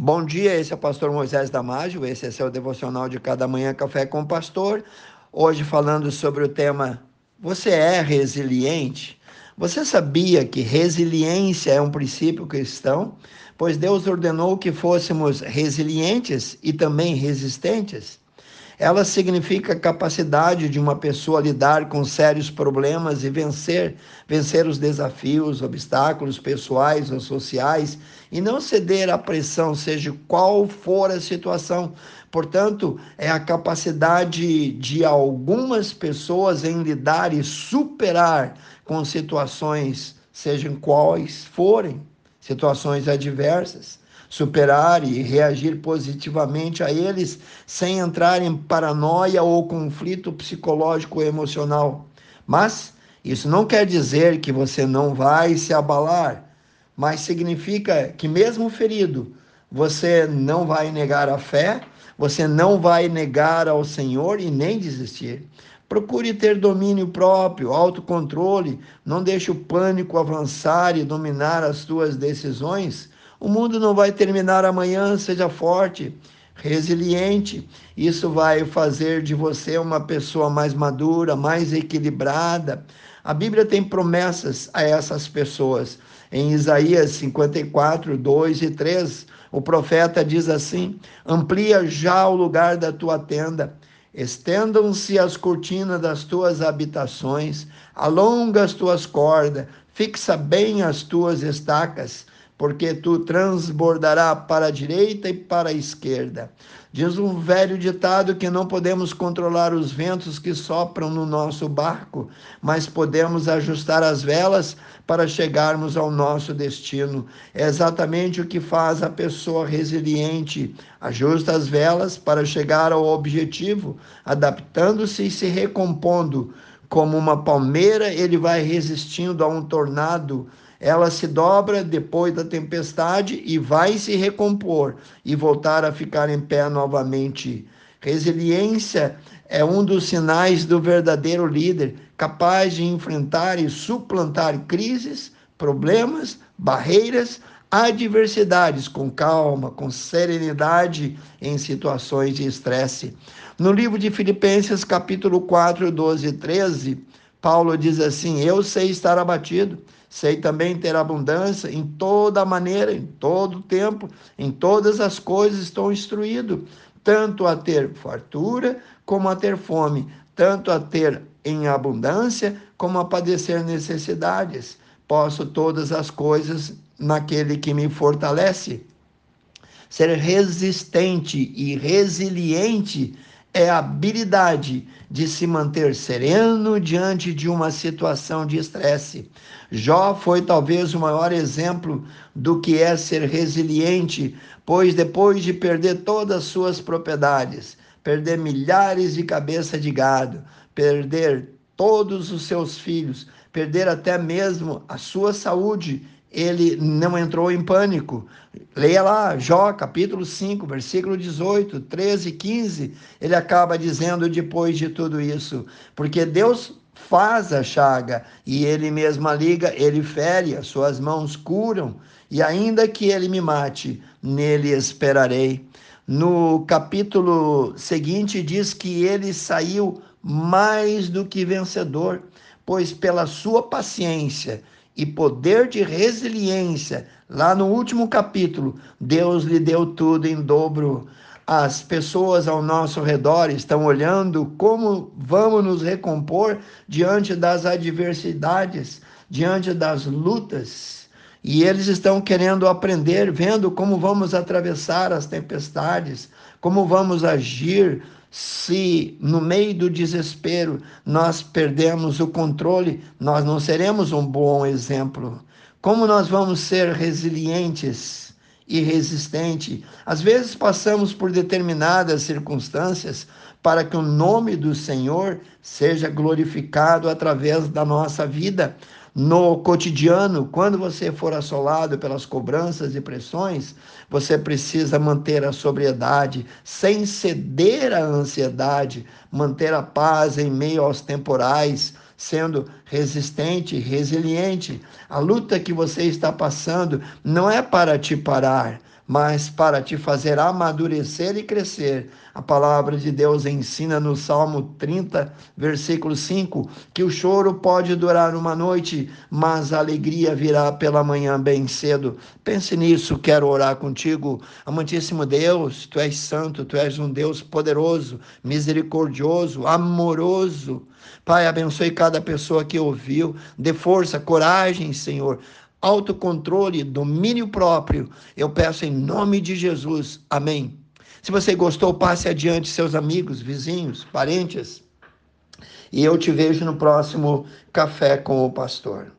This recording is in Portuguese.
Bom dia, esse é o pastor Moisés Damásio, esse é seu devocional de cada manhã Café com o Pastor. Hoje falando sobre o tema Você é resiliente? Você sabia que resiliência é um princípio cristão? Pois Deus ordenou que fôssemos resilientes e também resistentes. Ela significa a capacidade de uma pessoa lidar com sérios problemas e vencer, vencer os desafios, obstáculos pessoais ou sociais e não ceder à pressão, seja qual for a situação. Portanto, é a capacidade de algumas pessoas em lidar e superar com situações, sejam quais forem, situações adversas superar e reagir positivamente a eles sem entrar em paranoia ou conflito psicológico emocional. Mas isso não quer dizer que você não vai se abalar, mas significa que, mesmo ferido, você não vai negar a fé, você não vai negar ao Senhor e nem desistir. Procure ter domínio próprio, autocontrole, não deixe o pânico avançar e dominar as suas decisões. O mundo não vai terminar amanhã, seja forte, resiliente. Isso vai fazer de você uma pessoa mais madura, mais equilibrada. A Bíblia tem promessas a essas pessoas. Em Isaías 54, 2 e 3, o profeta diz assim: Amplia já o lugar da tua tenda, estendam-se as cortinas das tuas habitações, alonga as tuas cordas, fixa bem as tuas estacas porque tu transbordará para a direita e para a esquerda. Diz um velho ditado que não podemos controlar os ventos que sopram no nosso barco, mas podemos ajustar as velas para chegarmos ao nosso destino. É exatamente o que faz a pessoa resiliente. Ajusta as velas para chegar ao objetivo, adaptando-se e se recompondo. Como uma palmeira, ele vai resistindo a um tornado ela se dobra depois da tempestade e vai se recompor e voltar a ficar em pé novamente. Resiliência é um dos sinais do verdadeiro líder, capaz de enfrentar e suplantar crises, problemas, barreiras, adversidades com calma, com serenidade em situações de estresse. No livro de Filipenses, capítulo 4, 12 e 13, Paulo diz assim: Eu sei estar abatido Sei também ter abundância em toda maneira, em todo tempo, em todas as coisas estou instruído, tanto a ter fartura como a ter fome, tanto a ter em abundância como a padecer necessidades. Posso todas as coisas naquele que me fortalece. Ser resistente e resiliente é a habilidade de se manter sereno diante de uma situação de estresse. Jó foi talvez o maior exemplo do que é ser resiliente, pois depois de perder todas as suas propriedades, perder milhares de cabeças de gado, perder todos os seus filhos, perder até mesmo a sua saúde ele não entrou em pânico. Leia lá, Jó, capítulo 5, versículo 18, 13, 15. Ele acaba dizendo depois de tudo isso, porque Deus faz a chaga e ele mesmo a liga, ele fere, as suas mãos curam, e ainda que ele me mate, nele esperarei. No capítulo seguinte diz que ele saiu mais do que vencedor, pois pela sua paciência e poder de resiliência. Lá no último capítulo, Deus lhe deu tudo em dobro. As pessoas ao nosso redor estão olhando como vamos nos recompor diante das adversidades, diante das lutas. E eles estão querendo aprender, vendo como vamos atravessar as tempestades, como vamos agir se no meio do desespero nós perdemos o controle, nós não seremos um bom exemplo. Como nós vamos ser resilientes e resistentes? Às vezes passamos por determinadas circunstâncias para que o nome do Senhor seja glorificado através da nossa vida no cotidiano, quando você for assolado pelas cobranças e pressões, você precisa manter a sobriedade, sem ceder à ansiedade, manter a paz em meio aos temporais, sendo resistente, resiliente. A luta que você está passando não é para te parar, mas para te fazer amadurecer e crescer. A palavra de Deus ensina no Salmo 30, versículo 5, que o choro pode durar uma noite, mas a alegria virá pela manhã bem cedo. Pense nisso, quero orar contigo. Amantíssimo Deus, tu és santo, tu és um Deus poderoso, misericordioso, amoroso. Pai, abençoe cada pessoa que ouviu, dê força, coragem, Senhor, autocontrole, domínio próprio. Eu peço em nome de Jesus. Amém. Se você gostou, passe adiante seus amigos, vizinhos, parentes. E eu te vejo no próximo Café com o Pastor.